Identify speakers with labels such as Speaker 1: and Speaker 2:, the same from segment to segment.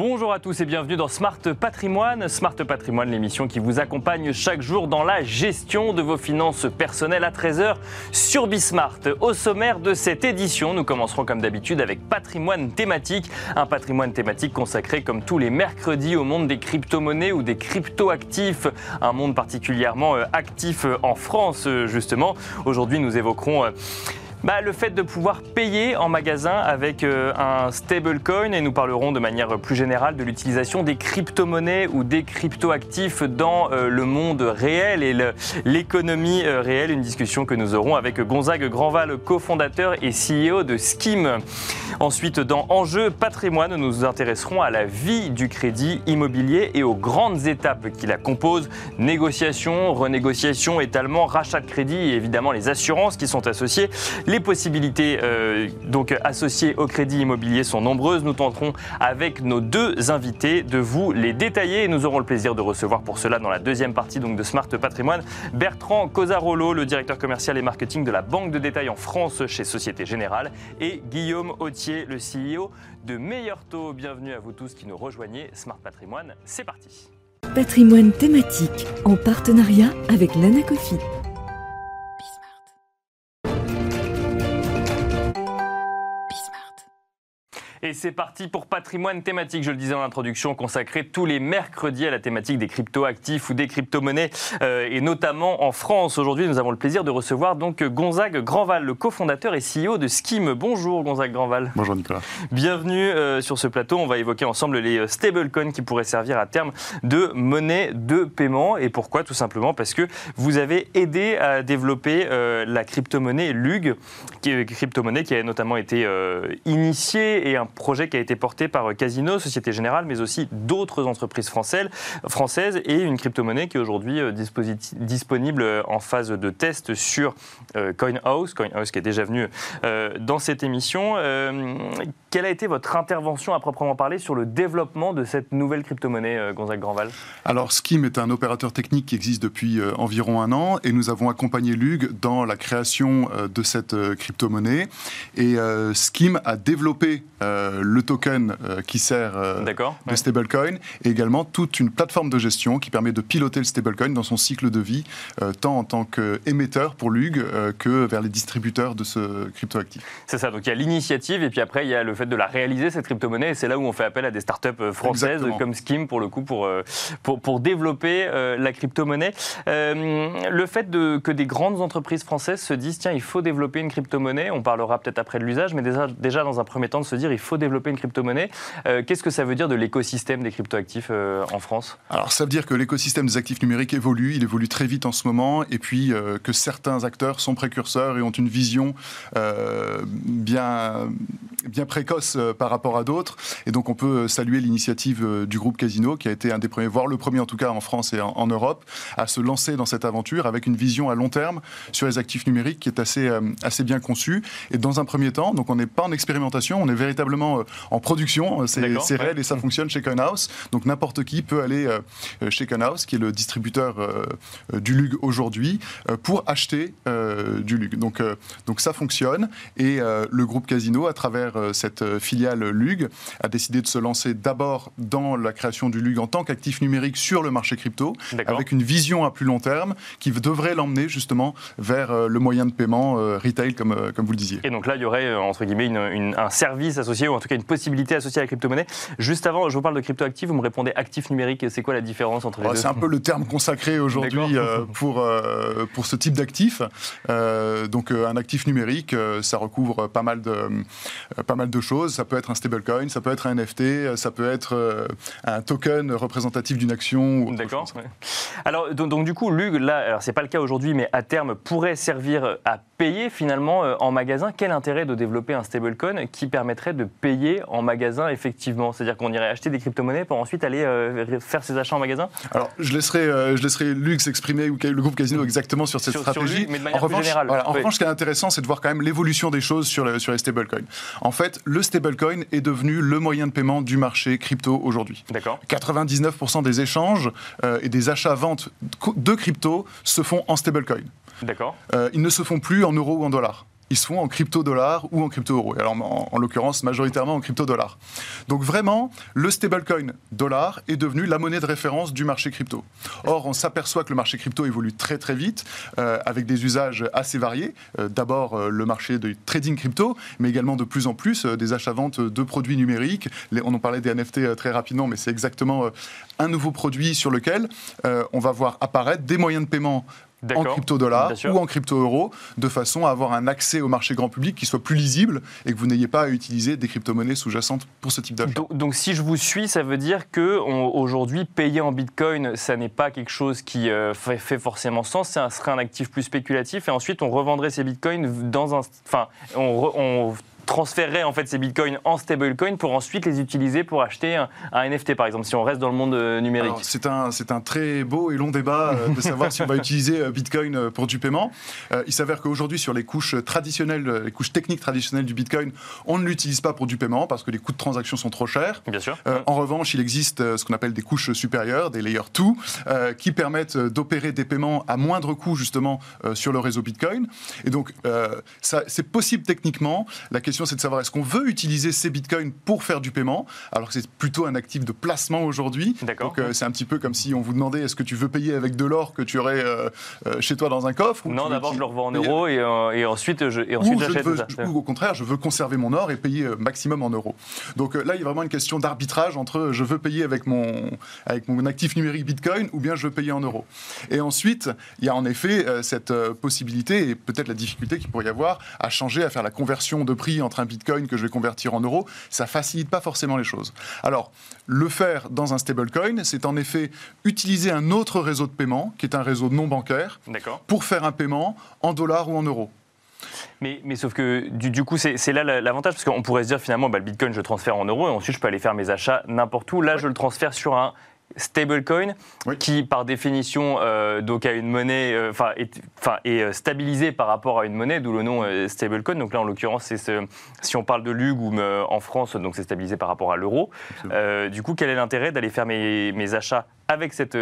Speaker 1: Bonjour à tous et bienvenue dans Smart Patrimoine. Smart Patrimoine, l'émission qui vous accompagne chaque jour dans la gestion de vos finances personnelles à 13h sur Bismart. Au sommaire de cette édition, nous commencerons comme d'habitude avec patrimoine thématique. Un patrimoine thématique consacré comme tous les mercredis au monde des crypto-monnaies ou des crypto-actifs. Un monde particulièrement euh, actif en France, euh, justement. Aujourd'hui, nous évoquerons euh, bah, le fait de pouvoir payer en magasin avec euh, un stablecoin et nous parlerons de manière plus générale de l'utilisation des crypto-monnaies ou des crypto-actifs dans euh, le monde réel et l'économie euh, réelle. Une discussion que nous aurons avec Gonzague Grandval, cofondateur et CEO de Scheme. Ensuite, dans Enjeu patrimoine, nous nous intéresserons à la vie du crédit immobilier et aux grandes étapes qui la composent. Négociation, renégociation, étalement, rachat de crédit et évidemment les assurances qui sont associées. Les possibilités euh, donc associées au crédit immobilier sont nombreuses. Nous tenterons avec nos deux invités de vous les détailler et nous aurons le plaisir de recevoir pour cela dans la deuxième partie donc de Smart Patrimoine Bertrand Cosarolo, le directeur commercial et marketing de la banque de détail en France chez Société Générale et Guillaume Autier, le CEO de Meilleur Taux. Bienvenue à vous tous qui nous rejoignez. Smart Patrimoine, c'est parti.
Speaker 2: Patrimoine thématique en partenariat avec l'Anacofi.
Speaker 1: Et c'est parti pour patrimoine thématique, je le disais en introduction, consacré tous les mercredis à la thématique des crypto-actifs ou des crypto-monnaies, euh, et notamment en France. Aujourd'hui, nous avons le plaisir de recevoir donc Gonzague Grandval, le cofondateur et CEO de Scheme. Bonjour Gonzague Grandval.
Speaker 3: Bonjour Nicolas.
Speaker 1: Bienvenue euh, sur ce plateau. On va évoquer ensemble les euh, stablecoins qui pourraient servir à terme de monnaie de paiement. Et pourquoi? Tout simplement parce que vous avez aidé à développer la crypto-monnaie LUG, qui est crypto-monnaie qui a notamment été initiée et un projet qui a été porté par Casino, Société Générale, mais aussi d'autres entreprises françaises, et une crypto-monnaie qui est aujourd'hui euh, disponible en phase de test sur euh, CoinHouse, CoinHouse qui est déjà venu euh, dans cette émission. Quelle a été votre intervention à proprement parler sur le développement de cette nouvelle crypto-monnaie, Gonzague Grandval?
Speaker 3: Alors, Scheme est un opérateur technique qui existe depuis environ un an et nous avons accompagné Lug dans la création de cette crypto-monnaie. Et Scheme a développé euh, le token euh, qui sert euh, de stablecoin et également toute une plateforme de gestion qui permet de piloter le stablecoin dans son cycle de vie, tant en tant qu'émetteur pour l'UG que vers les distributeurs de ce cryptoactif.
Speaker 1: C'est ça, donc il y a l'initiative et puis après il y a le fait de la réaliser, cette crypto-monnaie, et c'est là où on fait appel à des startups françaises comme Scheme pour le coup pour, pour, pour développer la crypto-monnaie. le fait de, que des grandes entreprises françaises se disent tiens, il faut développer une crypto-monnaie, on parlera peut-être après de l'usage, mais déjà, déjà dans un premier temps de se dire il faut développer une crypto-monnaie. Euh, qu'est-ce que ça veut dire de l'écosystème des cryptoactifs euh, en France?
Speaker 3: Alors ça veut dire que l'écosystème des actifs numériques évolue, il évolue très vite en ce moment, et puis euh, que certains acteurs sont précurseurs et ont une vision bien, bien précoce par rapport à d'autres. Et donc on peut saluer l'initiative du groupe Casino, qui a été un des premiers, voire le premier en tout cas en France et en, Europe, à se lancer dans cette aventure avec une vision à long terme sur les actifs numériques qui est assez, assez bien conçue. Et dans un premier temps, donc on n'est pas en expérimentation, on est véritablement euh, en production. Euh, c'est réel et ça fonctionne chez Coinhouse. Donc n'importe qui peut aller euh, chez Coinhouse, qui est le distributeur du LUG aujourd'hui, pour acheter du LUG. Donc, donc ça fonctionne. Et le groupe Casino, à travers cette filiale LUG, a décidé de se lancer d'abord dans la création du LUG en tant qu'actif numérique sur le marché crypto, avec une vision à plus long terme qui devrait l'emmener justement vers le moyen de paiement retail, comme, comme vous le disiez.
Speaker 1: Et donc là, il y aurait, entre guillemets, un service associé ou en tout cas une possibilité associée à la crypto-monnaie. Juste avant, je vous parle de crypto-actifs, vous me répondez actif numérique. C'est quoi la différence entre les deux
Speaker 3: C'est un peu le terme consacré aujourd'hui euh, pour, euh, pour ce type d'actif. Euh, donc un actif numérique, ça recouvre pas mal, de, pas mal de choses. Ça peut être un stablecoin, ça peut être un NFT, ça peut être un token représentatif d'une action.
Speaker 1: D'accord. Alors donc, donc, du coup, Lug, là, alors c'est pas le cas aujourd'hui, mais à terme pourrait servir à payer finalement en magasin. Quel intérêt de développer un stablecoin qui permettrait de payer en magasin, effectivement? C'est-à-dire qu'on irait acheter des crypto-monnaies pour ensuite aller euh, faire ses achats en magasin?
Speaker 3: Alors, je laisserai, euh, je laisserai Lux exprimer, ou le groupe Casino exactement sur cette stratégie.
Speaker 1: mais de manière en revanche, générale.
Speaker 3: en revanche, ce qui est intéressant, c'est de voir quand même l'évolution des choses sur, sur les stablecoins. En fait, le stablecoin est devenu le moyen de paiement du marché crypto aujourd'hui.
Speaker 1: D'accord.
Speaker 3: 99% des échanges euh, et des achats-ventes de crypto se font en stablecoin.
Speaker 1: D'accord.
Speaker 3: ils ne se font plus en euros ou en dollars. Ils se font en crypto-dollar ou en crypto-euro. Alors, en, en l'occurrence, majoritairement en crypto-dollar. Donc, vraiment, le stablecoin dollar est devenu la monnaie de référence du marché crypto. Or, on s'aperçoit que le marché crypto évolue très très vite, euh, avec des usages assez variés. Euh, D'abord, euh, le marché du trading crypto, mais également de plus en plus des achats-ventes de produits numériques. On en parlait des NFT très rapidement, mais c'est exactement un nouveau produit sur lequel on va voir apparaître des moyens de paiement en
Speaker 1: D'accord.
Speaker 3: crypto-dollar
Speaker 1: Bien sûr.
Speaker 3: ou en crypto-euro, de façon à avoir un accès au marché grand public qui soit plus lisible et que vous n'ayez pas à utiliser des crypto-monnaies sous-jacentes pour ce type d'achat.
Speaker 1: Donc, donc, si je vous suis, ça veut dire que aujourd'hui payer en Bitcoin, ça n'est pas quelque chose qui euh, fait, fait forcément sens. Ça serait un actif plus spéculatif et ensuite on revendrait ces Bitcoins dans un, enfin, on, re- on transférerait en fait ces Bitcoins en stablecoin pour ensuite les utiliser pour acheter un, un NFT par exemple. Si on reste dans le monde euh, numérique.
Speaker 3: C'est un, c'est un très beau et long débat euh, de savoir si on va utiliser euh, Bitcoin pour du paiement. Euh, il s'avère qu'aujourd'hui, sur les couches traditionnelles, les couches techniques traditionnelles du Bitcoin, on ne l'utilise pas pour du paiement parce que les coûts de transaction sont trop chers.
Speaker 1: Bien sûr.
Speaker 3: Euh, en revanche, il existe ce qu'on appelle des couches supérieures, des layer 2, euh, qui permettent d'opérer des paiements à moindre coût justement sur le réseau Bitcoin. Et donc, c'est possible techniquement. La question, c'est de savoir est-ce qu'on veut utiliser ces Bitcoins pour faire du paiement, alors que c'est plutôt un actif de placement aujourd'hui.
Speaker 1: D'accord.
Speaker 3: Donc, euh, c'est un petit peu comme si on vous demandait est-ce que tu veux payer avec de l'or que tu aurais euh, euh, chez toi dans un coffre ou
Speaker 1: non, d'abord je le revends en euros et, euh, et ensuite je, et ensuite j'achète.
Speaker 3: ou au contraire, je veux conserver mon or et payer maximum en euros. Donc là, il y a vraiment une question d'arbitrage entre je veux payer avec mon, avec mon actif numérique Bitcoin ou bien je veux payer en euros. Et ensuite, il y a en effet cette possibilité et peut-être la difficulté qu'il pourrait y avoir à changer, à faire la conversion de prix entre un Bitcoin que je vais convertir en euros. Ça facilite pas forcément les choses. Alors, le faire dans un stablecoin, c'est en effet utiliser un autre réseau de paiement, qui est un réseau non bancaire, pour faire un paiement en dollars ou en euros.
Speaker 1: Mais, mais sauf que du, du coup, c'est là la- l'avantage, parce qu'on pourrait se dire finalement, bah, le Bitcoin, je le transfère en euros et ensuite je peux aller faire mes achats n'importe où. Là, je le transfère sur un stablecoin
Speaker 3: Oui.
Speaker 1: qui, par définition, euh, donc a une monnaie, euh, enfin, est, est euh, stabilisé par rapport à une monnaie, d'où le nom euh, stablecoin. Donc là, en l'occurrence, c'est ce- si on parle de l'UG ou en France, donc c'est stabilisé par rapport à l'euro. Du coup, quel est l'intérêt d'aller faire mes, mes achats avec cette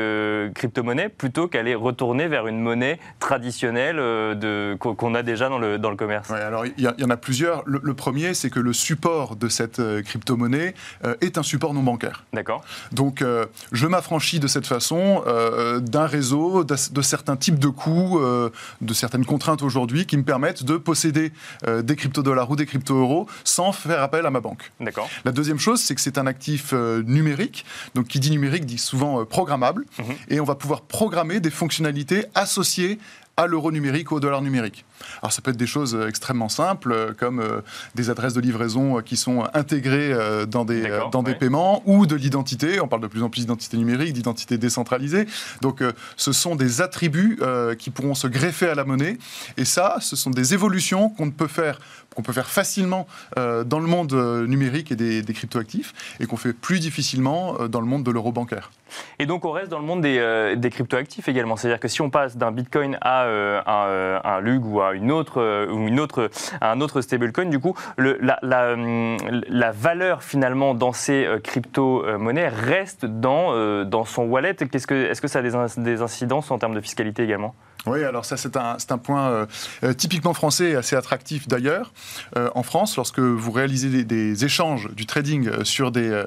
Speaker 1: crypto-monnaie plutôt qu'aller retourner vers une monnaie traditionnelle de- qu'on a déjà dans le, dans le commerce?
Speaker 3: Ouais, alors il y, en a plusieurs. Le, le premier, c'est que le support de cette crypto-monnaie euh, est un support non bancaire.
Speaker 1: D'accord
Speaker 3: Donc, euh, je m'affranchis de cette façon euh, d'un réseau, de, certains types de coûts, euh, de certaines contraintes aujourd'hui qui me permettent de posséder euh, des crypto-dollars ou des crypto-euros sans faire appel à ma banque.
Speaker 1: D'accord.
Speaker 3: La deuxième chose, c'est que c'est un actif numérique. Donc, qui dit numérique dit souvent programmable.
Speaker 1: Mhm.
Speaker 3: Et on va pouvoir programmer des fonctionnalités associées à l'euro numérique ou au dollar numérique. Alors, ça peut être des choses euh, extrêmement simples, euh, comme euh, des adresses de livraison qui sont intégrées euh, dans des, dans des paiements ou de l'identité. On parle de plus en plus d'identité numérique, d'identité décentralisée. Donc, ce sont des attributs qui pourront se greffer à la monnaie. Et ça, ce sont des évolutions qu'on peut faire qu'on peut faire facilement dans le monde numérique et des, des cryptoactifs et qu'on fait plus difficilement dans le monde de l'euro bancaire.
Speaker 1: Et donc on reste dans le monde des, des cryptoactifs également. C'est-à-dire que si on passe d'un Bitcoin à un, un LUG ou à une autre euh, une autre à un autre stablecoin, du coup, hum, la valeur finalement dans ces euh, crypto-monnaies reste dans, euh, dans son wallet. Qu'est-ce que, est-ce que ça a des incidences en termes de fiscalité également?
Speaker 3: Oui, alors ça c'est un, un point euh, euh, typiquement français et assez attractif d'ailleurs. Euh, en France, lorsque vous réalisez des, des échanges, du trading sur des, euh,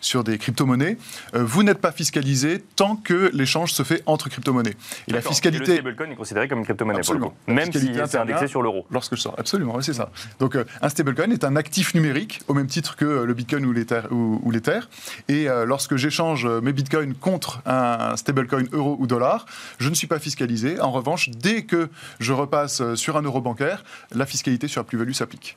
Speaker 3: sur des crypto-monnaies, vous n'êtes pas fiscalisé tant que l'échange se fait entre crypto-monnaies. Et la fiscalité...
Speaker 1: le stablecoin est considéré comme une crypto-monnaie pour le
Speaker 3: Absolument.
Speaker 1: coup.
Speaker 3: La
Speaker 1: Même si c'est indexé sur l'euro.
Speaker 3: Lorsque je sors, absolument, oui, c'est ça. Donc un stablecoin est un actif numérique au même titre que le Bitcoin ou l'Ether. Ou, ou. Et lorsque j'échange mes Bitcoins contre un stablecoin euro ou dollar, je ne suis pas fiscalisé. En revanche, dès que je repasse euh, sur un euro bancaire, la fiscalité sur la plus-value s'applique.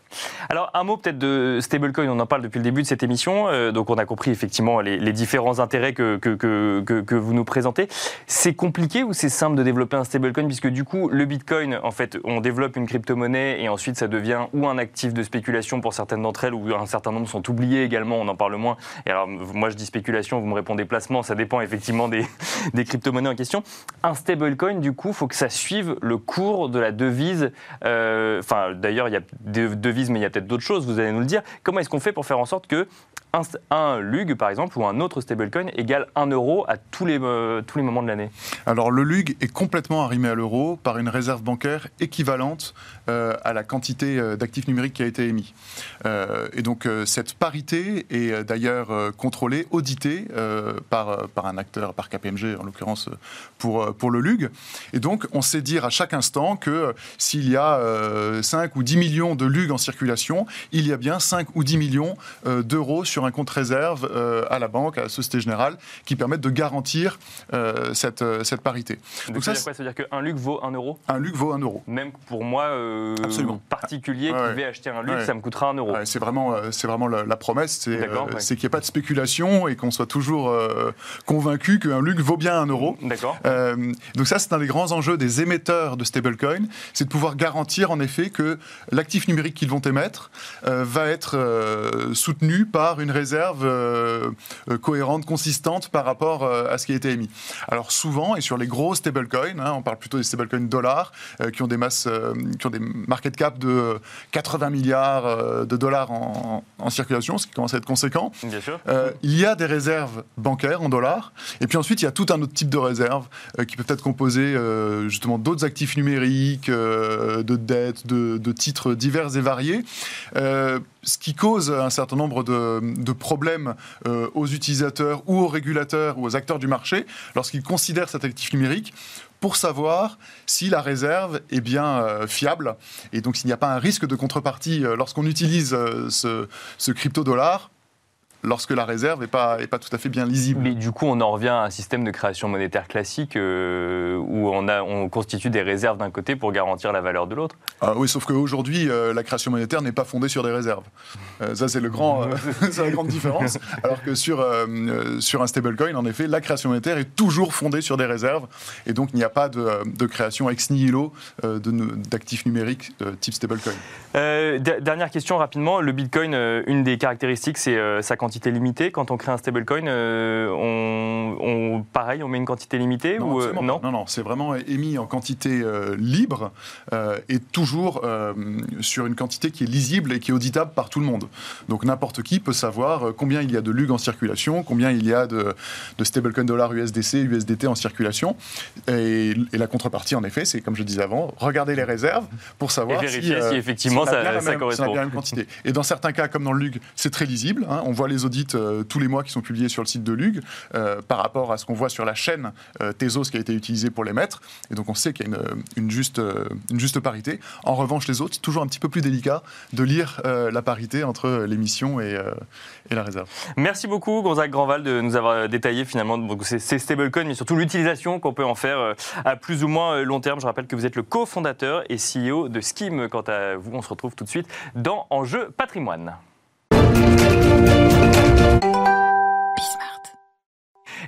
Speaker 1: Alors un mot peut-être de stablecoin, on en parle depuis le début de cette émission, euh, donc on a compris effectivement les, différents intérêts que, que- que vous nous présentez. C'est compliqué ou c'est simple de développer un stablecoin puisque du coup le Bitcoin, en fait, on développe une crypto-monnaie et ensuite ça devient ou un actif de spéculation pour certaines d'entre elles ou un certain nombre sont oubliés également, on en parle moins. Et alors moi je dis spéculation, vous me répondez placement, ça dépend effectivement des, des crypto-monnaies en question. Un stablecoin, du coup, faut que ça suive le cours de la devise. euh, Enfin, d'ailleurs, il y a des devises, mais il y a peut-être d'autres choses. Vous allez nous le dire. Comment est-ce qu'on fait pour faire en sorte que un, un LUG, par exemple, ou un autre stablecoin égale 1 euro à tous les, euh, tous les moments de l'année
Speaker 3: Alors le LUG est complètement arrimé à l'euro par une réserve bancaire équivalente euh, à la quantité euh, d'actifs numériques qui a été émis. Et donc cette parité est d'ailleurs contrôlée, auditée par, par un acteur, par KPMG en l'occurrence pour, pour le LUG. Et donc on sait dire à chaque instant que s'il y a euh, 5 ou 10 millions de LUG en circulation, il y a bien 5 ou 10 millions d'euros sur un compte réserve euh, à la banque, à la Société Générale, qui permettent de garantir euh, cette, euh, cette parité.
Speaker 1: Donc,
Speaker 3: Donc
Speaker 1: ça, veut dire quoi? Qu'un LUG vaut 1 euro?
Speaker 3: Un LUG vaut 1 euro.
Speaker 1: Même pour moi, euh,
Speaker 3: Absolument.
Speaker 1: particulier,
Speaker 3: Ouais,
Speaker 1: qui vais acheter un
Speaker 3: Ouais.
Speaker 1: ça me coûtera 1 euro.
Speaker 3: Ouais, c'est vraiment, c'est vraiment la, la promesse, c'est qu'il n'y ait pas de spéculation et qu'on soit toujours convaincu qu'un LUG vaut bien un euro.
Speaker 1: D'accord
Speaker 3: donc ça, c'est un des grands enjeux des émetteurs de stablecoin, c'est de pouvoir garantir en effet que l'actif numérique qu'ils vont émettre va être soutenu par une réserve euh, cohérente, consistante par rapport euh, à ce qui a été émis. Alors souvent, et sur les gros stablecoins, hein, on parle plutôt des stablecoins dollars, euh, qui ont des masses, qui ont des market cap de 80 milliards de dollars en, en circulation, ce qui commence à être conséquent.
Speaker 1: Bien sûr.
Speaker 3: Il y a des réserves bancaires en dollars, et puis ensuite il y a tout un autre type de réserves euh, qui peuvent être composées euh, justement d'autres actifs numériques, de dettes, de, de titres divers et variés, euh, ce qui cause un certain nombre de, problèmes euh, aux utilisateurs ou aux régulateurs ou aux acteurs du marché lorsqu'ils considèrent cet actif numérique pour savoir si la réserve est bien euh, fiable. Et donc s'il n'y a pas un risque de contrepartie euh, lorsqu'on utilise ce, ce crypto-dollar lorsque la réserve n'est pas, est pas tout à fait bien lisible.
Speaker 1: Mais du coup, on en revient à un système de création monétaire classique euh, où on, a, on constitue des réserves d'un côté pour garantir la valeur de l'autre.
Speaker 3: Ah oui, sauf qu'aujourd'hui, euh, la création monétaire n'est pas fondée sur des réserves. Euh, ça, c'est le grand, c'est la grande différence. Alors que sur, sur un stablecoin, en effet, la création monétaire est toujours fondée sur des réserves. Et donc, il n'y a pas de, de création ex nihilo d'actifs numériques type stablecoin.
Speaker 1: De- dernière question rapidement. Le Bitcoin, une des caractéristiques, c'est sa quantité limitée. Quand on crée un stablecoin, euh, on, on- pareil, on met une quantité limitée
Speaker 3: Non,
Speaker 1: ou euh, non
Speaker 3: non, non, c'est vraiment émis en quantité euh, libre et toujours sur une quantité qui est lisible et qui est auditable par tout le monde. Donc n'importe qui peut savoir combien il y a de LUG en circulation, combien il y a de, de stablecoin dollar USDC, USDT en circulation. Et, et la contrepartie, en effet, c'est comme je disais avant, regarder les réserves pour savoir
Speaker 1: Et vérifier
Speaker 3: si,
Speaker 1: si effectivement ça- ça correspond.
Speaker 3: si on a bien la même quantité. Et dans certains cas, comme dans le LUG, c'est très lisible. hein. on voit les audits euh, tous les mois qui sont publiés sur le site de LUG euh, par rapport à ce qu'on voit sur la chaîne euh, Tezos qui a été utilisée pour les mettre. Et donc on sait qu'il y a une, juste, parité. En revanche, les autres, c'est toujours un petit peu plus délicat de lire la parité entre l'émission et, la réserve.
Speaker 1: Merci beaucoup, Gonzague Grandval, de nous avoir détaillé finalement ces, stablecoins, mais surtout l'utilisation qu'on peut en faire à plus ou moins long terme. Je rappelle que vous êtes le cofondateur et CEO de Skim. Quant à vous, on se retrouve tout de suite dans Enjeu patrimoine.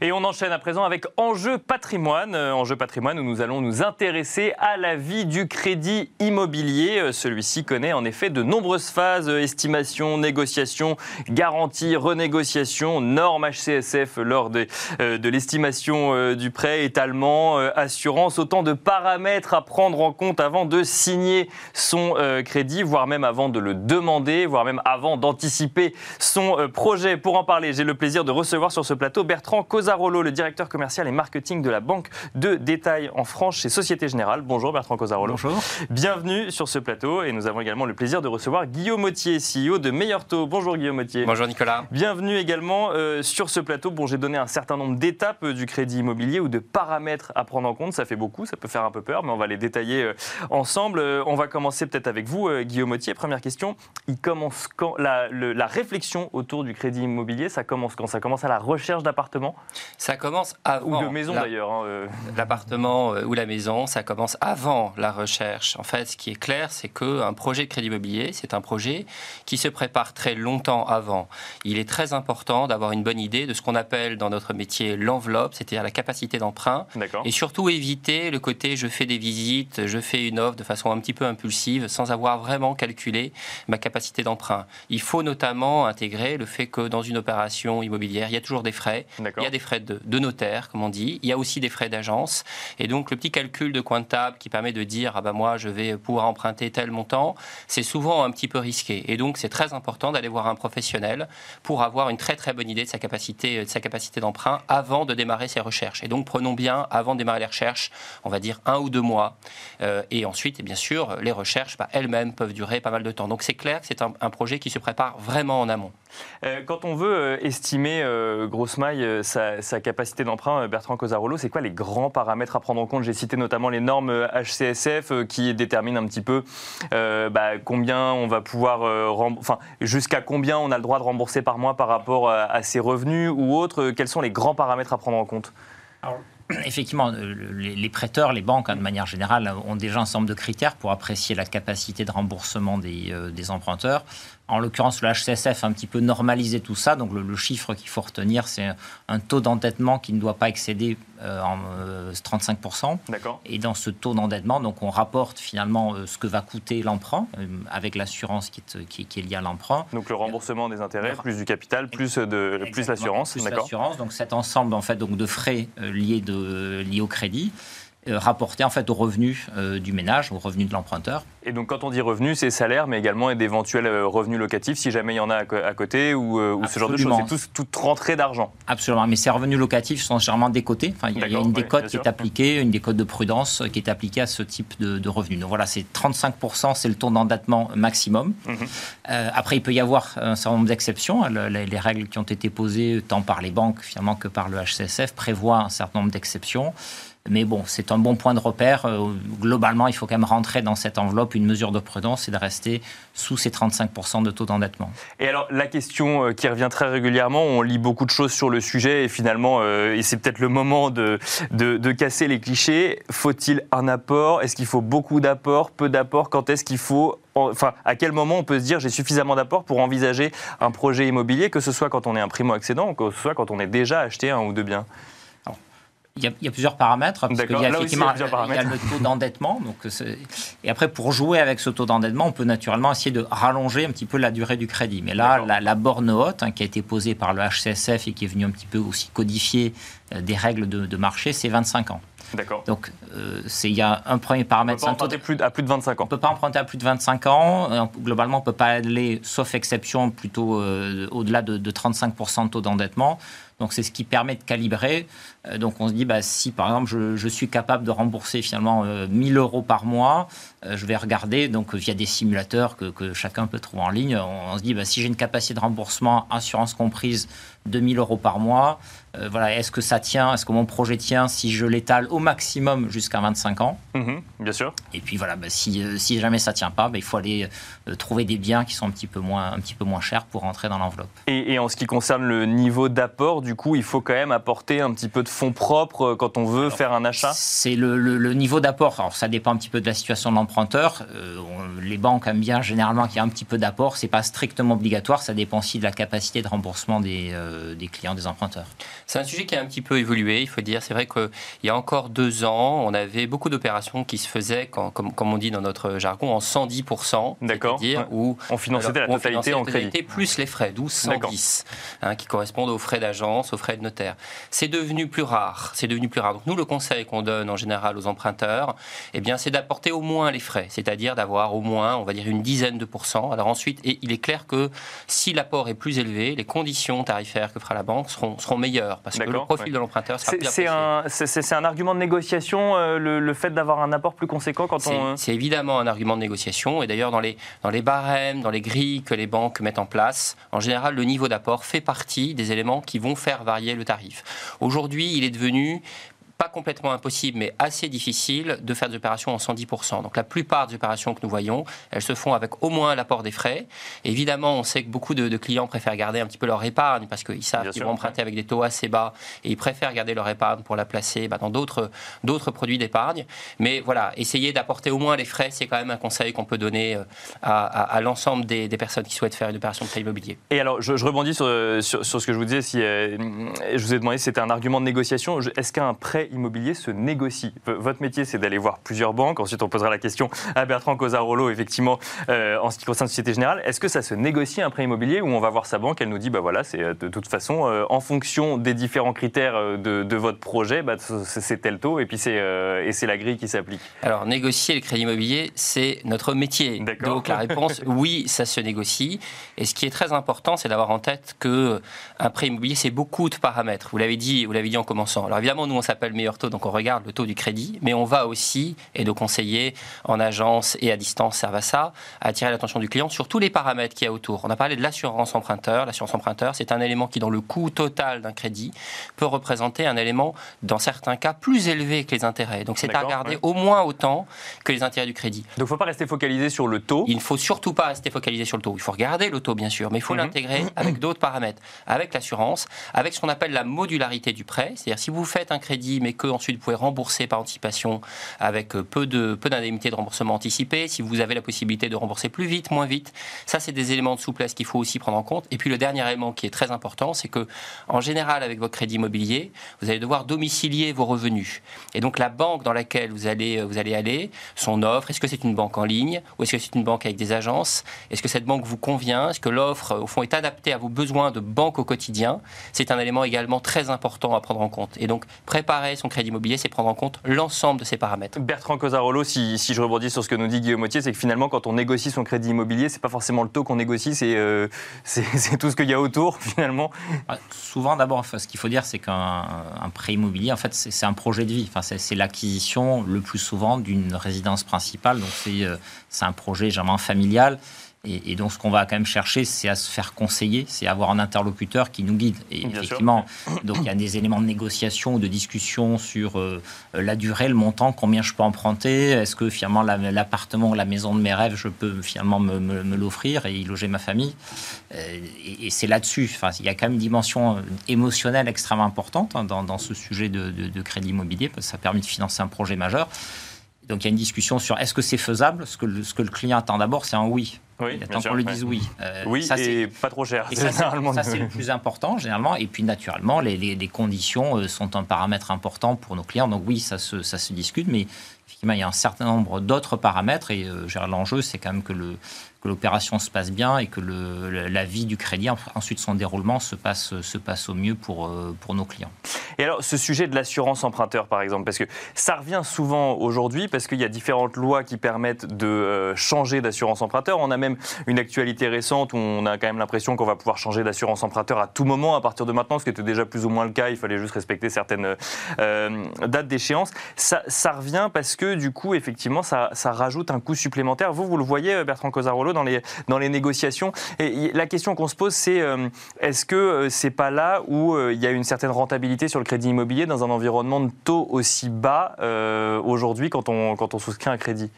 Speaker 1: Et on enchaîne à présent avec Enjeu patrimoine. Euh, Enjeu patrimoine où nous allons nous intéresser à la vie du crédit immobilier. Euh, Celui-ci connaît en effet de nombreuses phases euh, estimation, négociation, garantie, renégociation, normes HCSF lors de, de l'estimation du prêt, étalement, assurance, autant de paramètres à prendre en compte avant de signer son crédit, voire même avant de le demander, voire même avant d'anticiper son projet. Pour en parler, j'ai le plaisir de recevoir sur ce plateau Bertrand Cosarolo, le directeur commercial et marketing de la banque de détail en France chez Société Générale. Bonjour Bertrand Cosarolo.
Speaker 4: Bonjour.
Speaker 1: Bienvenue sur ce plateau et nous avons également le plaisir de recevoir Guillaume Mottier, CEO de Meilleur Taux. Bonjour Guillaume Mottier.
Speaker 4: Bonjour Nicolas.
Speaker 1: Bienvenue également euh, sur ce plateau. Bon, j'ai donné un certain nombre d'étapes euh, du crédit immobilier ou de paramètres à prendre en compte. Ça fait beaucoup, ça peut faire un peu peur, mais on va les détailler euh, ensemble. Euh, on va commencer peut-être avec vous, euh, Guillaume Mottier. Première question. Il commence quand la, le- la réflexion autour du crédit immobilier, ça commence quand? Ça commence à la recherche d'appartements?
Speaker 4: Ça commence avant.
Speaker 1: ou de maisons
Speaker 4: la-
Speaker 1: d'ailleurs. hein, euh.
Speaker 4: L'appartement euh, ou la maison, ça commence avant la recherche. En fait, ce qui est clair, c'est qu'un projet de crédit immobilier, c'est un projet qui se prépare très longtemps avant. Il est très important d'avoir une bonne idée de ce qu'on appelle dans notre métier l'enveloppe, c'est-à-dire la capacité d'emprunt, et surtout éviter le côté je fais des visites, je fais une offre de façon un petit peu impulsive sans avoir vraiment calculé ma capacité d'emprunt. Il faut notamment intégrer le fait que dans une opération immobilière, il y a toujours des frais. Il y a des frais de, notaire, comme on dit. Il y a aussi des frais d'agence. Et donc, le petit calcul de coin de table qui permet de dire, ah ben moi, je vais pouvoir emprunter tel montant, c'est souvent un petit peu risqué. Et donc, c'est très important d'aller voir un professionnel pour avoir une très très bonne idée de sa capacité, de sa capacité d'emprunt avant de démarrer ses recherches. Et donc, prenons bien, avant de démarrer les recherches, on va dire un ou deux mois. Euh, et ensuite, et bien sûr, les recherches bah, elles-mêmes peuvent durer pas mal de temps. Donc, c'est clair que c'est un, projet qui se prépare vraiment en amont.
Speaker 1: Euh, quand on veut euh, estimer, grosse maille, sa, capacité d'emprunt, Bertrand Cosarolo, c'est quoi les grands paramètres à prendre en compte? J'ai cité notamment les normes HCSF qui déterminent un petit peu bah, combien on va pouvoir, enfin, jusqu'à combien on a le droit de rembourser par mois par rapport à, ses revenus ou autres. Quels sont les grands paramètres à prendre en compte?
Speaker 5: Effectivement, les, prêteurs, les banques, hein, de manière générale, ont déjà un ensemble de critères pour apprécier la capacité de remboursement euh, des emprunteurs. En l'occurrence, le HCSF a un petit peu normalisé tout ça. Donc, le, chiffre qu'il faut retenir, c'est un taux d'endettement qui ne doit pas excéder euh, en, 35%. Euh, D'accord. Et dans ce taux d'endettement, donc, on rapporte finalement euh, ce que va coûter l'emprunt avec l'assurance qui, qui, qui, est liée à l'emprunt.
Speaker 1: Donc, le remboursement des intérêts, plus du capital, plus, de, plus l'assurance.
Speaker 5: Plus l'assurance. Donc, cet ensemble en fait, donc, de frais liés, de, liés au crédit. Euh, rapporté en fait aux revenus euh, du ménage, aux revenus de l'emprunteur.
Speaker 1: Et donc quand on dit revenus, c'est salaire, mais également d'éventuels euh, revenus locatifs, si jamais il y en a à côté, ou, ce genre de choses. C'est toute rentrée d'argent.
Speaker 5: Absolument, mais ces revenus locatifs sont généralement décotés. Enfin, il y a une décote qui est appliquée, une décote de prudence qui est appliquée à ce type de, revenus. Donc voilà, c'est 35%, c'est le taux d'endettement maximum. Mhm. après, il peut y avoir un certain nombre d'exceptions. Les, les règles qui ont été posées tant par les banques finalement que par le HCSF prévoient un certain nombre d'exceptions. Mais bon, c'est un bon point de repère. Euh, globalement, il faut quand même rentrer dans cette enveloppe. Une mesure de prudence et de rester sous ces 35% de taux d'endettement.
Speaker 1: Et alors, la question euh, qui revient très régulièrement, on lit beaucoup de choses sur le sujet et finalement, euh, et c'est peut-être le moment de, de, casser les clichés, faut-il un apport? Est-ce qu'il faut beaucoup d'apports Peu d'apports? Quand est-ce qu'il faut Enfin, à quel moment on peut se dire j'ai suffisamment d'apports pour envisager un projet immobilier, que ce soit quand on est un primo-accédant ou que ce soit quand on est déjà acheté un ou deux biens?
Speaker 5: Il y, a, plusieurs paramètres. Parce qu'il y a effectivement il y a le taux d'endettement. Donc et après, pour jouer avec ce taux d'endettement, on peut naturellement essayer de rallonger un petit peu la durée du crédit. Mais là, la, borne haute hein, qui a été posée par le HCSF et qui est venue un petit peu aussi codifier euh, des règles de, marché, c'est 25 ans.
Speaker 1: D'accord.
Speaker 5: Donc, euh, il y a un premier paramètre.
Speaker 1: On peut pas emprunter plus, à plus de 25 ans.
Speaker 5: On ne peut pas emprunter à plus de 25 ans. Euh, globalement, on ne peut pas aller, sauf exception, plutôt au-delà de, de 35% de taux d'endettement. Donc c'est ce qui permet de calibrer. Euh, donc on se dit, bah, si par exemple je, suis capable de rembourser finalement 1000 euh, euros par mois, euh, je vais regarder donc via des simulateurs que, chacun peut trouver en ligne. On, se dit, bah, si j'ai une capacité de remboursement, assurance comprise, 2000 euros par mois, voilà, est-ce que ça tient Est-ce que mon projet tient si je l'étale au maximum jusqu'à 25 ans?
Speaker 1: Mhm, Bien sûr.
Speaker 5: Et puis voilà, bah, si, si, jamais ça tient pas, bah, il faut aller trouver des biens qui sont un petit peu moins, un petit peu moins chers pour rentrer dans l'enveloppe.
Speaker 1: Et, et en ce qui concerne le niveau d'apport, du coup, il faut quand même apporter un petit peu de fonds propres euh, quand on veut faire un achat
Speaker 5: C'est le, niveau d'apport. Alors, ça dépend un petit peu de la situation de l'emprunteur. Euh, les banques aiment bien généralement qu'il y ait un petit peu d'apport. C'est pas strictement obligatoire. Ça dépend aussi de la capacité de remboursement des, euh, des clients, des emprunteurs.
Speaker 4: C'est un sujet qui a un petit peu évolué, il faut dire. C'est vrai qu'il y a encore deux ans, on avait beaucoup d'opérations qui se faisaient, comme, comme, on dit dans notre jargon, en 110%.
Speaker 1: D'accord.
Speaker 4: C'est-à-dire
Speaker 1: où on finançait la totalité en crédit.
Speaker 4: Plus les frais, 12 110, hein, qui correspondent aux frais d'agent aux frais de notaire. C'est devenu plus rare. C'est devenu plus rare. Donc nous, le conseil qu'on donne en général aux emprunteurs, eh bien, c'est d'apporter au moins les frais, c'est-à-dire d'avoir au moins, on va dire, une dizaine de pourcents. Alors ensuite, et il est clair que si l'apport est plus élevé, les conditions tarifaires que fera la banque seront, seront meilleures parce que le profil de l'emprunteur sera plus
Speaker 1: C'est un, c'est un argument de négociation, euh, le, fait d'avoir un apport plus conséquent quand on.
Speaker 4: C'est évidemment un argument de négociation et d'ailleurs dans les, dans les barèmes, dans les grilles que les banques mettent en place, en général, le niveau d'apport fait partie des éléments qui vont faire varier le tarif. Aujourd'hui, il est devenu pas complètement impossible, mais assez difficile de faire des opérations en 110%. Donc la plupart des opérations que nous voyons, elles se font avec au moins l'apport des frais. évidemment, on sait que beaucoup de, clients préfèrent garder un petit peu leur épargne parce qu'ils savent qu'ils vont emprunter avec des taux assez bas et ils préfèrent garder leur épargne pour la placer bah, dans d'autres, produits d'épargne. Mais voilà, essayer d'apporter au moins les frais, c'est quand même un conseil qu'on peut donner euh, à, l'ensemble des, personnes qui souhaitent faire une opération de prêt immobilier.
Speaker 1: Et alors, je, rebondis sur, sur, ce que je vous disais. Si, euh, je vous ai demandé si c'était un argument de négociation. Est-ce qu'un prêt prêt immobilier se négocie Votre métier, c'est d'aller voir plusieurs banques. Ensuite, on posera la question à Bertrand Cosarolo, effectivement, euh, en ce qui concerne Société Générale. Est-ce que ça se négocie un prêt immobilier où on va voir sa banque, elle nous dit, bah voilà, c'est de toute façon, en fonction des différents critères de, votre projet, bah, c'est tel taux et puis c'est la grille qui s'applique
Speaker 4: Alors, négocier le crédit immobilier, c'est notre métier. Donc, la réponse, oui, ça se négocie. Et ce qui est très important, c'est d'avoir en tête que un prêt immobilier, c'est beaucoup de paramètres. Vous l'avez dit, vous l'avez dit en commençant. Alors évidemment, nous on s'appelle meilleur taux, donc on regarde le taux du crédit, mais on va aussi, et nos conseillers en agence et à distance servent à ça, à attirer l'attention du client sur tous les paramètres qu'il y a autour. On a parlé de l'assurance emprunteur. L'assurance emprunteur, c'est un élément qui, dans le coût total d'un crédit, peut représenter un élément, dans certains cas, plus élevé que les intérêts. Donc c'est à regarder au moins autant que les intérêts du crédit.
Speaker 1: Donc il ne faut pas rester focalisé sur le taux.
Speaker 4: Il ne faut surtout pas rester focalisé sur le taux. Il faut regarder le taux, bien sûr, mais il faut mhm. l'intégrer avec d'autres paramètres, avec l'assurance, avec ce qu'on appelle la modularité du prêt. C'est-à-dire si vous faites un crédit, mais que ensuite vous pouvez rembourser par anticipation avec euh, peu de peu d'indemnités de remboursement anticipé, si vous avez la possibilité de rembourser plus vite, moins vite, ça c'est des éléments de souplesse qu'il faut aussi prendre en compte. Et puis le dernier élément qui est très important, c'est que en général avec votre crédit immobilier, vous allez devoir domicilier vos revenus. Et donc la banque dans laquelle vous allez vous allez aller, son offre, est-ce que c'est une banque en ligne ou est-ce que c'est une banque avec des agences Est-ce que cette banque vous convient Est-ce que l'offre au fond est adaptée à vos besoins de banque au quotidien C'est un élément également très important à prendre en compte. Et donc, préparer son crédit immobilier, c'est prendre en compt l'ensemble de ces paramètres.
Speaker 1: Bertrand Cosarolo, si, si, je rebondis sur ce que nous dit Guillaume Mottier, c'est que finalement, quand on négocie son crédit immobilier, c'est pas forcément le taux qu'on négocie, c'est euh, tout ce qu'il y a autour, finalement.
Speaker 5: Ah, souvent, d'abord, ce qu'il faut dire, c'est qu'un prêt immobilier, en fait, c'est un projet de vie. Enfin, c'est l'acquisition le plus souvent d'une résidence principale. Donc, c'est euh, un projet généralement familial. Et, donc, ce qu'on va quand même chercher, c'est à se faire conseiller, c'est avoir un interlocuteur qui nous guide. Et effectivement, donc il y a des éléments de négociation ou de discussion sur euh, la durée, le montant, combien je peux emprunter, est-ce que finalement l'appartement ou la maison de mes rêves, je peux finalement me, l'offrir et y loger ma famille. Euh, et, c'est là-dessus. Enfin, il y a quand même une dimension émotionnelle extrêmement importante hein, dans, ce sujet de, de crédit immobilier, parce que ça permet de financer un projet majeur. Donc il y a une discussion sur est-ce que c'est faisable. Ce que, le, ce que le client attend d'abord, c'est un oui.
Speaker 1: Oui,
Speaker 5: il attend qu'on lui dise oui.
Speaker 1: Euh, oui, ça, et pas trop cher.
Speaker 5: ça, c'est le plus important, généralement. Et puis, naturellement, les, les, conditions euh, sont un paramètre important pour nos clients. Donc, oui, ça se, ça se discute, mais effectivement, il y a un certain nombre d'autres paramètres. Et euh, l'enjeu, c'est quand même que le, que l'opération se passe bien et que la vie du crédit, ensuite son déroulement, se passe, se passe au mieux pour, euh, pour nos clients.
Speaker 1: Et alors, ce sujet de l'assurance emprunteur, par exemple, parce que ça revient souvent aujourd'hui, parce qu'il y a différentes lois qui permettent de euh, changer d'assurance emprunteur. On a même une actualité récente où on a quand même l'impression qu'on va pouvoir changer d'assurance emprunteur à tout moment à partir de maintenant, ce qui était déjà plus ou moins le cas. Il fallait juste respecter certaines euh, dates d'échéance. Ça, ça, revient parce que, du coup, effectivement, ça, ça rajoute un coût supplémentaire. Vous, vous le voyez, Bertrand Cosarolo, dans les, négociations. La question qu'on se pose, c'est euh, est-ce que euh, c'est pas là où euh, il y a une certaine rentabilité sur le crédit immobilier dans un environnement de taux aussi bas aujourd'hui quand on, quand on souscrit un crédit?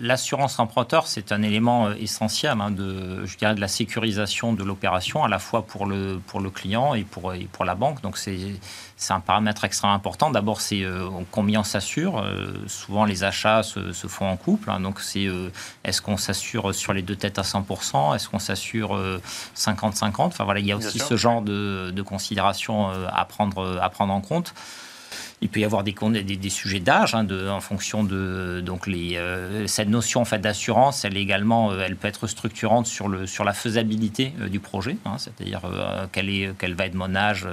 Speaker 5: L'assurance emprunteur, c'est un élément essentiel hein, de, je dirais, de la sécurisation de l'opération, à la fois pour le, pour le client et pour, et pour la banque. Donc, c'est un paramètre extrêmement important. D'abord, c'est euh, combien on s'assure. Euh, souvent, les achats se, font en couple. Hein. donc, c'est euh, est-ce qu'on s'assure sur les deux têtes à 100% Est-ce qu'on s'assure 50-50 Enfin, voilà, il y a aussi ce genre de, de considérations à prendre, à prendre en compte. Il peut y avoir des, des, des sujets d'âge hein, en fonction de donc les, euh, cette notion en fait d'assurance. Elle également, euh, elle peut être structurante sur le sur la faisabilité euh, du projet, hein, c'est-à-dire quel est quel va être mon âge.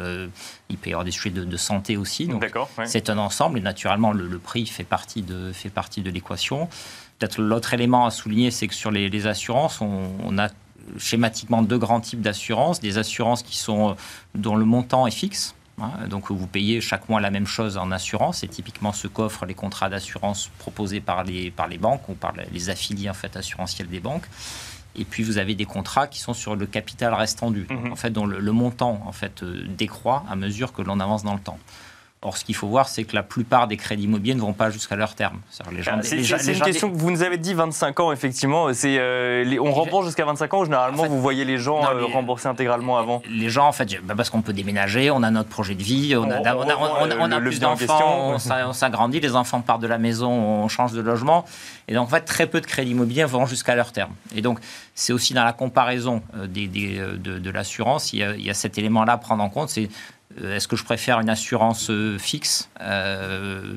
Speaker 5: il peut y avoir des sujets de, santé aussi. Donc c'est un ensemble et naturellement le, prix fait partie de fait partie de l'équation. Peut-être l'autre élément à souligner, c'est que sur les, les assurances, on, on a schématiquement deux grands types d'assurances. Des assurances qui sont dont le montant est fixe, donc vous payez chaque mois la même chose en assurance. C'est typiquement ce qu'offrent les contrats d'assurance proposés par les, par les banques ou par les affiliés en fait, assurantiels des banques. Et puis vous avez des contrats qui sont sur le capital restant dû, mhm. en fait, dont le, le, montant en fait, euh, décroît à mesure que l'on avance dans le temps. Or, ce qu'il faut voir, c'est que la plupart des crédits immobiliers ne vont pas jusqu'à leur terme.
Speaker 1: C'est une question que vous nous avez dit 25 ans, effectivement. C'est euh, on rembourse jusqu'à 25 ans ou généralement vous voyez les gens euh, rembourser intégralement avant
Speaker 5: Les gens, en fait, bah, parce qu'on peut déménager, on a notre projet de vie, on a, on a, plus d'enfants, on s'agrandit, les enfants partent de la maison, on change de logement. Et donc, en fait, très peu de crédits immobiliers vont jusqu'à leur terme. Et donc, c'est aussi dans la comparaison euh, des, de, l'assurance, il, il, y a cet élément-là à prendre en compte. C'est Euh, est-ce que je préfère une assurance euh, fixe euh,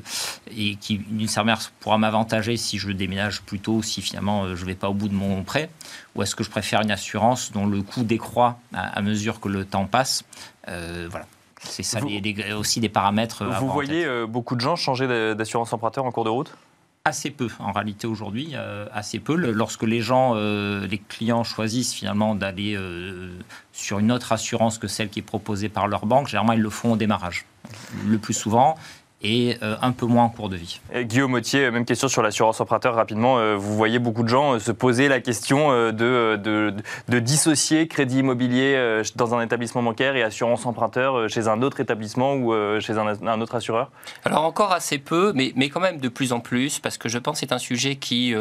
Speaker 5: et qui, d'une certaine manière, pourra m'avantager si je déménage plus tôt, si finalement je ne vais pas au bout de mon prêt? Ou est-ce que je préfère une assurance dont le coût décroît à, mesure que le temps passe? Voilà. C'est ça aussi des paramètres.
Speaker 1: Vous voyez beaucoup de gens changer d'assurance emprunteur en cours de route?
Speaker 5: Assez peu en réalité aujourd'hui, euh, assez peu. Lorsque les gens, euh, les clients choisissent finalement d'aller euh, sur une autre assurance que celle qui est proposée par leur banque, généralement ils le font au démarrage. Le plus souvent, et euh, un peu moins en cours de vie.
Speaker 1: Guillaume Mottier, même question sur l'assurance emprunteur rapidement. Euh, vous voyez beaucoup de gens euh, se poser la question de, de, dissocier crédit immobilier dans un établissement bancaire et assurance emprunteur chez un autre établissement ou chez un, autre assureur?
Speaker 4: Alors encore assez peu, mais, mais quand même de plus en plus, parce que je pense que c'est un sujet qui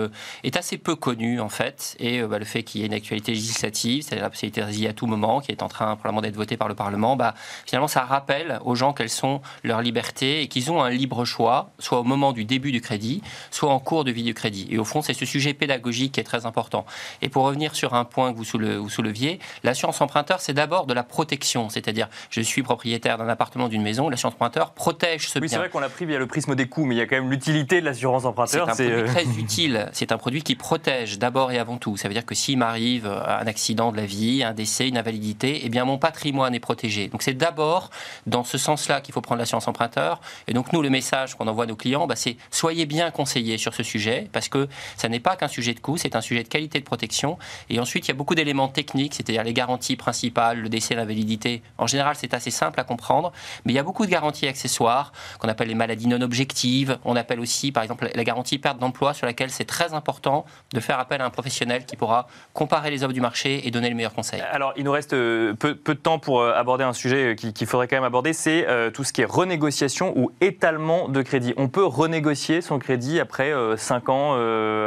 Speaker 4: est assez peu connu en fait, et bah, le fait qu'il y ait une actualité législative, c'est-à-dire la possibilité à tout moment, qui est en train probablement d'être votée par le Parlement, bah, finalement ça rappelle aux gens quelles sont leurs libertés et qu'ils ont un libre choix, soit au moment du début du crédit, soit en cours de vie du crédit. Et au fond, c'est ce sujet pédagogique qui est très important. Et pour revenir sur un point que vous, souleviez, l'assurance emprunteur, c'est d'abord de la protection. C'est-à-dire, je suis propriétaire d'un appartement, d'une maison, l'assurance emprunteur protège ce
Speaker 1: bien.
Speaker 4: Oui,
Speaker 1: c'est vrai qu'on l'a pris via le prisme des coûts, mais il y a quand même l'utilité de l'assurance emprunteur.
Speaker 4: C'est un produit euh, très utile. C'est un produit qui protège d'abord et avant tout. Ça veut dire que s'il m'arrive un accident de la vie, un décès, une invalidité, eh bien mon patrimoine est protégé. Donc c'est d'abord dans ce sens-là qu'il faut prendre l'assurance emprunteur. Et donc nous, le message qu'on envoie à nos clients, bah, c'est soyez bien conseillés sur ce sujet, parce que ça n'est pas qu'un sujet de coût, c'est un sujet de qualité de protection. Et ensuite, il y a beaucoup d'éléments techniques, c'est-à-dire les garanties principales, le décès, l'invalidité. En général, c'est assez simple à comprendre, mais il y a beaucoup de garanties accessoires, qu'on appelle les maladies non objectives. On appelle aussi, par exemple, la garantie perte d'emploi, sur laquelle c'est très important de faire appel à un professionnel qui pourra comparer les offres du marché et donner le meilleur conseil.
Speaker 1: Alors, il nous reste euh, peu, de temps pour euh, aborder un sujet euh, qu'il faudrait quand même aborder, c'est tout ce qui est renégociation ou étalement de crédit. On peut renégocier son crédit après 5 ans,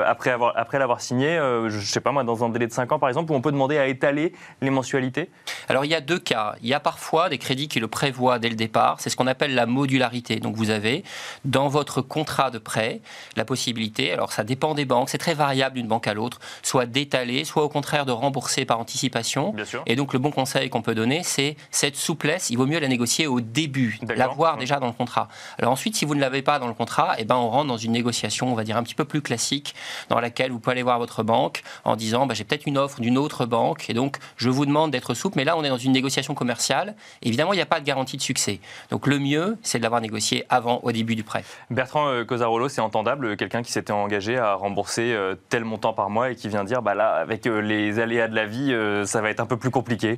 Speaker 1: après, avoir, après l'avoir signé, je ne sais pas moi, dans un délai de 5 ans par exemple, où on peut demander à étaler les mensualités?
Speaker 4: Alors, il y a deux cas. Il y a parfois des crédits qui le prévoient dès le départ. C'est ce qu'on appelle la modularité. Donc, vous avez dans votre contrat de prêt la possibilité, alors ça dépend des banques, c'est très variable d'une banque à l'autre, soit d'étaler, soit au contraire de rembourser par anticipation. Et donc le bon conseil qu'on peut donner, c'est cette souplesse, il vaut mieux la négocier au début, l'avoir déjà dans le contrat. Alors ensuite, si vous ne l'avez pas dans le contrat, eh ben on rentre dans une négociation, on va dire un petit peu plus classique, dans laquelle vous pouvez aller voir votre banque en disant bah, j'ai peut-être une offre d'une autre banque et donc je vous demande d'être souple. Mais là, on est dans une négociation commerciale. Évidemment, il n'y a pas de garantie de succès. Donc le mieux, c'est de l'avoir négocié avant, au début du prêt.
Speaker 1: Bertrand euh, Cosarolo, c'est entendable, quelqu'un qui s'était engagé à rembourser euh, tel montant par mois et qui vient dire bah là, avec euh, les aléas de la vie, ça va être un peu plus compliqué.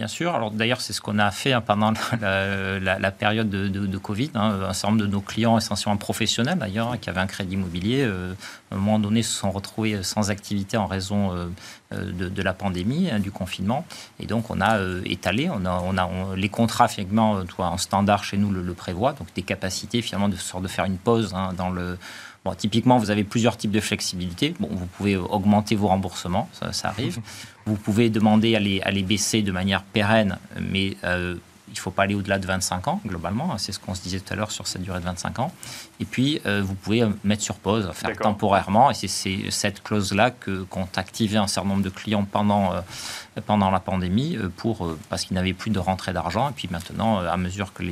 Speaker 5: Bien sûr. Alors d'ailleurs, c'est ce qu'on a fait hein, pendant la, période de, Covid. Hein. Un certain nombre de nos clients, essentiellement professionnels d'ailleurs, hein, qui avaient un crédit immobilier, euh, à un moment donné, se sont retrouvés sans activité en raison euh, euh, de, la pandémie, du confinement. Et donc, on a étalé. On a, les contrats, finalement, en standard chez nous le, le prévoient. Donc, des capacités, finalement, de, de faire une pause dans le Bon, typiquement, vous avez plusieurs types de flexibilité. Bon, vous pouvez augmenter vos remboursements, ça, arrive. Vous pouvez demander à les, à les, baisser de manière pérenne, mais euh, il ne faut pas aller au-delà de 25 ans, globalement. C'est ce qu'on se disait tout à l'heure sur cette durée de 25 ans. Et puis, euh, vous pouvez mettre sur pause, faire temporairement. Et c'est cette clause-là qu'ont activé un certain nombre de clients pendant euh, pendant la pandémie euh, pour, euh, parce qu'ils n'avaient plus de rentrée d'argent. Et puis maintenant, euh, à mesure que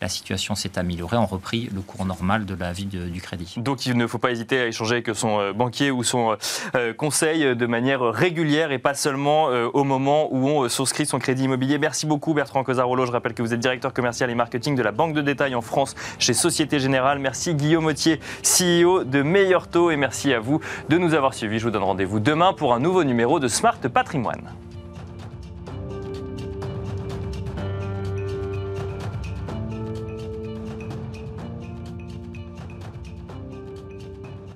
Speaker 5: la situation s'est améliorée, on repris le cours normal de la vie du crédit.
Speaker 1: Donc il ne faut pas hésiter à échanger avec son banquier ou son conseil de manière régulière et pas seulement au moment où on souscrit son crédit immobilier. Merci beaucoup Bertrand Cosarolo. Je rappelle que vous êtes directeur commercial et marketing de la Banque de détail en France chez Société Générale. Merci Guillaume Autier, CEO de Meilleur Taux et merci à vous de nous avoir suivis. Je vous donne rendez-vous demain pour un nouveau numéro de Smart Patrimoine.